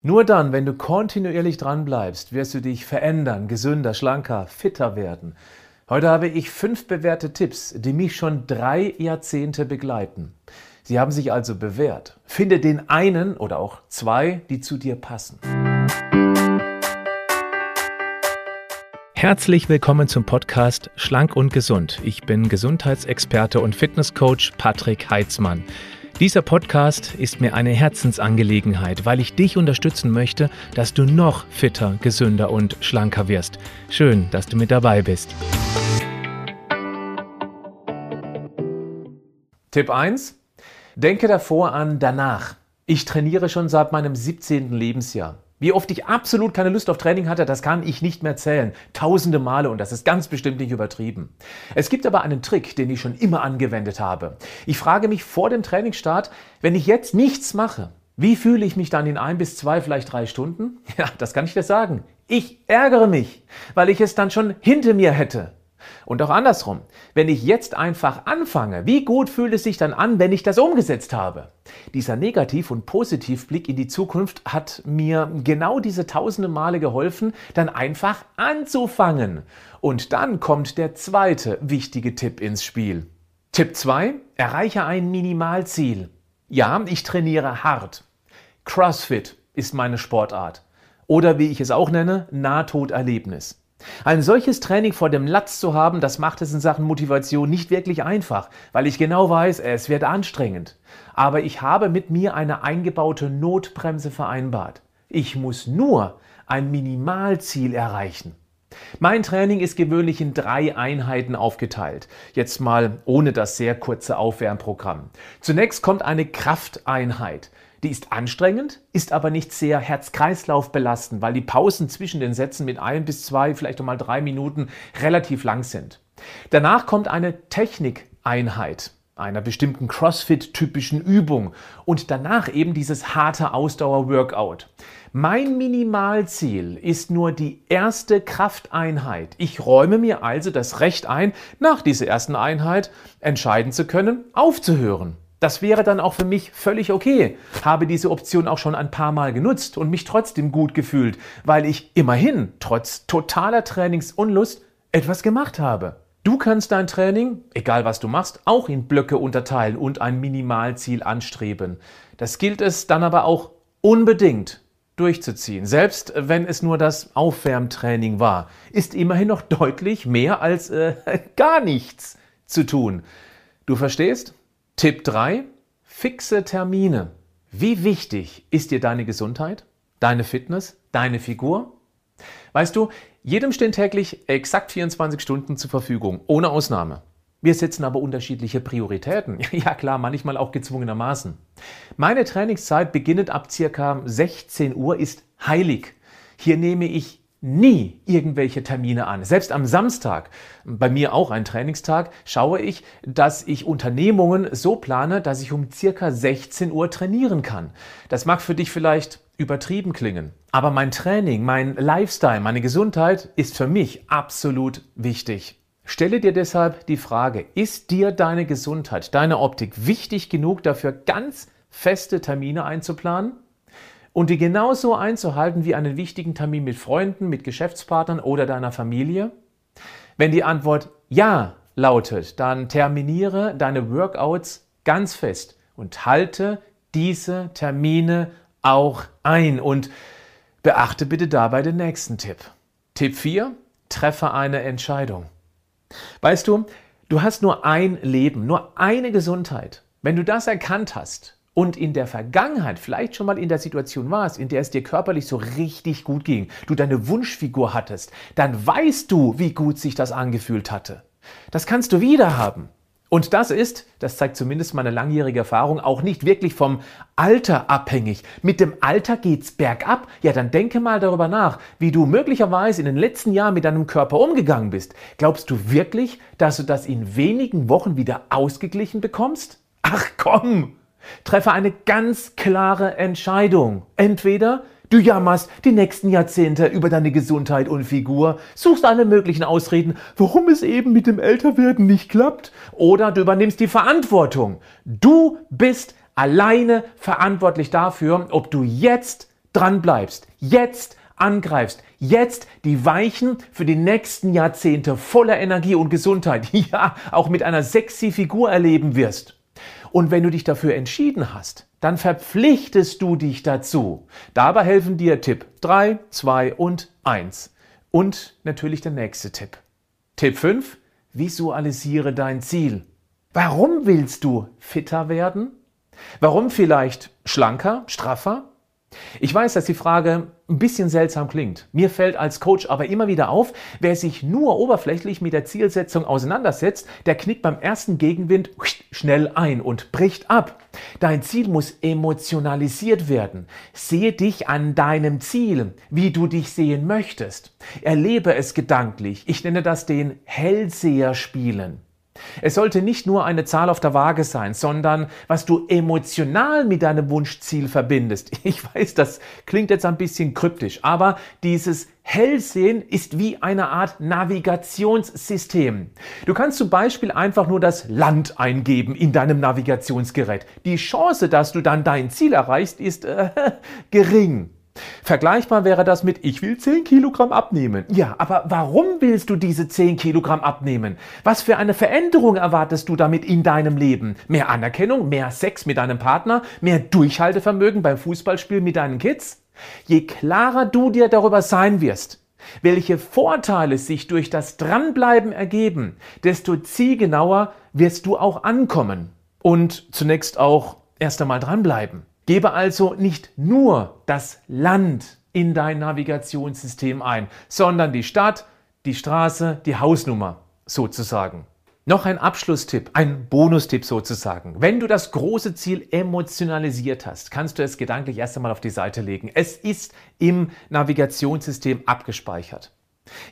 Nur dann, wenn du kontinuierlich dran bleibst, wirst du dich verändern, gesünder, schlanker, fitter werden. Heute habe ich fünf bewährte Tipps, die mich schon drei Jahrzehnte begleiten. Sie haben sich also bewährt. Finde den einen oder auch zwei, die zu dir passen. Herzlich willkommen zum Podcast Schlank und Gesund. Ich bin Gesundheitsexperte und Fitnesscoach Patrick Heitzmann. Dieser Podcast ist mir eine Herzensangelegenheit, weil ich dich unterstützen möchte, dass du noch fitter, gesünder und schlanker wirst. Schön, dass du mit dabei bist. Tipp 1. Denke davor an danach. Ich trainiere schon seit meinem 17. Lebensjahr. Wie oft ich absolut keine Lust auf Training hatte, das kann ich nicht mehr zählen. Tausende Male und das ist ganz bestimmt nicht übertrieben. Es gibt aber einen Trick, den ich schon immer angewendet habe. Ich frage mich vor dem Trainingsstart, wenn ich jetzt nichts mache, wie fühle ich mich dann in ein bis zwei, vielleicht drei Stunden? Ja, das kann ich dir sagen. Ich ärgere mich, weil ich es dann schon hinter mir hätte. Und auch andersrum, wenn ich jetzt einfach anfange, wie gut fühlt es sich dann an, wenn ich das umgesetzt habe? Dieser Negativ- und Positivblick in die Zukunft hat mir genau diese tausende Male geholfen, dann einfach anzufangen. Und dann kommt der zweite wichtige Tipp ins Spiel. Tipp 2. Erreiche ein Minimalziel. Ja, ich trainiere hart. CrossFit ist meine Sportart. Oder wie ich es auch nenne, Nahtoderlebnis. Ein solches Training vor dem Latz zu haben, das macht es in Sachen Motivation nicht wirklich einfach, weil ich genau weiß, es wird anstrengend. Aber ich habe mit mir eine eingebaute Notbremse vereinbart. Ich muss nur ein Minimalziel erreichen. Mein Training ist gewöhnlich in drei Einheiten aufgeteilt. Jetzt mal ohne das sehr kurze Aufwärmprogramm. Zunächst kommt eine Krafteinheit. Die ist anstrengend, ist aber nicht sehr Herz-Kreislauf belastend, weil die Pausen zwischen den Sätzen mit ein bis zwei, vielleicht auch mal drei Minuten relativ lang sind. Danach kommt eine Technikeinheit einer bestimmten CrossFit-typischen Übung und danach eben dieses harte Ausdauer-Workout. Mein Minimalziel ist nur die erste Krafteinheit. Ich räume mir also das Recht ein, nach dieser ersten Einheit entscheiden zu können, aufzuhören. Das wäre dann auch für mich völlig okay. Habe diese Option auch schon ein paar Mal genutzt und mich trotzdem gut gefühlt, weil ich immerhin trotz totaler Trainingsunlust etwas gemacht habe. Du kannst dein Training, egal was du machst, auch in Blöcke unterteilen und ein Minimalziel anstreben. Das gilt es dann aber auch unbedingt durchzuziehen. Selbst wenn es nur das Aufwärmtraining war, ist immerhin noch deutlich mehr als äh, gar nichts zu tun. Du verstehst? Tipp 3. Fixe Termine. Wie wichtig ist dir deine Gesundheit, deine Fitness, deine Figur? Weißt du, jedem stehen täglich exakt 24 Stunden zur Verfügung, ohne Ausnahme. Wir setzen aber unterschiedliche Prioritäten. Ja klar, manchmal auch gezwungenermaßen. Meine Trainingszeit beginnend ab circa 16 Uhr ist heilig. Hier nehme ich nie irgendwelche Termine an. Selbst am Samstag, bei mir auch ein Trainingstag, schaue ich, dass ich Unternehmungen so plane, dass ich um circa 16 Uhr trainieren kann. Das mag für dich vielleicht übertrieben klingen, aber mein Training, mein Lifestyle, meine Gesundheit ist für mich absolut wichtig. Stelle dir deshalb die Frage, ist dir deine Gesundheit, deine Optik wichtig genug dafür, ganz feste Termine einzuplanen? Und die genauso einzuhalten wie einen wichtigen Termin mit Freunden, mit Geschäftspartnern oder deiner Familie? Wenn die Antwort ja lautet, dann terminiere deine Workouts ganz fest und halte diese Termine auch ein und beachte bitte dabei den nächsten Tipp. Tipp 4, treffe eine Entscheidung. Weißt du, du hast nur ein Leben, nur eine Gesundheit. Wenn du das erkannt hast, und in der Vergangenheit vielleicht schon mal in der Situation warst, in der es dir körperlich so richtig gut ging, du deine Wunschfigur hattest, dann weißt du, wie gut sich das angefühlt hatte. Das kannst du wieder haben. Und das ist, das zeigt zumindest meine langjährige Erfahrung, auch nicht wirklich vom Alter abhängig. Mit dem Alter geht's bergab. Ja, dann denke mal darüber nach, wie du möglicherweise in den letzten Jahren mit deinem Körper umgegangen bist. Glaubst du wirklich, dass du das in wenigen Wochen wieder ausgeglichen bekommst? Ach komm! Treffe eine ganz klare Entscheidung. Entweder du jammerst die nächsten Jahrzehnte über deine Gesundheit und Figur, suchst alle möglichen Ausreden, warum es eben mit dem Älterwerden nicht klappt, oder du übernimmst die Verantwortung. Du bist alleine verantwortlich dafür, ob du jetzt dran bleibst, jetzt angreifst, jetzt die Weichen für die nächsten Jahrzehnte voller Energie und Gesundheit, ja, auch mit einer sexy Figur erleben wirst. Und wenn du dich dafür entschieden hast, dann verpflichtest du dich dazu. Dabei helfen dir Tipp 3, 2 und 1. Und natürlich der nächste Tipp. Tipp 5. Visualisiere dein Ziel. Warum willst du fitter werden? Warum vielleicht schlanker, straffer? Ich weiß, dass die Frage ein bisschen seltsam klingt. Mir fällt als Coach aber immer wieder auf, wer sich nur oberflächlich mit der Zielsetzung auseinandersetzt, der knickt beim ersten Gegenwind schnell ein und bricht ab. Dein Ziel muss emotionalisiert werden. Sehe dich an deinem Ziel, wie du dich sehen möchtest. Erlebe es gedanklich. Ich nenne das den Hellseher spielen. Es sollte nicht nur eine Zahl auf der Waage sein, sondern was du emotional mit deinem Wunschziel verbindest. Ich weiß, das klingt jetzt ein bisschen kryptisch, aber dieses Hellsehen ist wie eine Art Navigationssystem. Du kannst zum Beispiel einfach nur das Land eingeben in deinem Navigationsgerät. Die Chance, dass du dann dein Ziel erreichst, ist äh, gering. Vergleichbar wäre das mit, ich will 10 Kilogramm abnehmen. Ja, aber warum willst du diese 10 Kilogramm abnehmen? Was für eine Veränderung erwartest du damit in deinem Leben? Mehr Anerkennung, mehr Sex mit deinem Partner, mehr Durchhaltevermögen beim Fußballspiel mit deinen Kids? Je klarer du dir darüber sein wirst, welche Vorteile sich durch das Dranbleiben ergeben, desto zielgenauer wirst du auch ankommen und zunächst auch erst einmal dranbleiben. Gebe also nicht nur das Land in dein Navigationssystem ein, sondern die Stadt, die Straße, die Hausnummer sozusagen. Noch ein Abschlusstipp, ein Bonustipp sozusagen. Wenn du das große Ziel emotionalisiert hast, kannst du es gedanklich erst einmal auf die Seite legen. Es ist im Navigationssystem abgespeichert.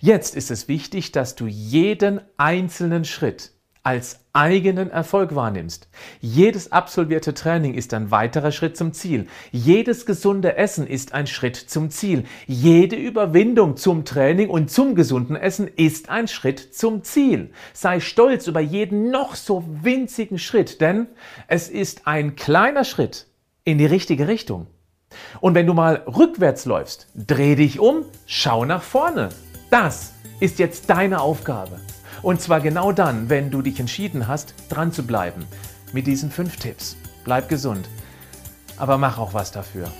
Jetzt ist es wichtig, dass du jeden einzelnen Schritt als eigenen Erfolg wahrnimmst. Jedes absolvierte Training ist ein weiterer Schritt zum Ziel. Jedes gesunde Essen ist ein Schritt zum Ziel. Jede Überwindung zum Training und zum gesunden Essen ist ein Schritt zum Ziel. Sei stolz über jeden noch so winzigen Schritt, denn es ist ein kleiner Schritt in die richtige Richtung. Und wenn du mal rückwärts läufst, dreh dich um, schau nach vorne. Das ist jetzt deine Aufgabe. Und zwar genau dann, wenn du dich entschieden hast, dran zu bleiben. Mit diesen fünf Tipps. Bleib gesund. Aber mach auch was dafür.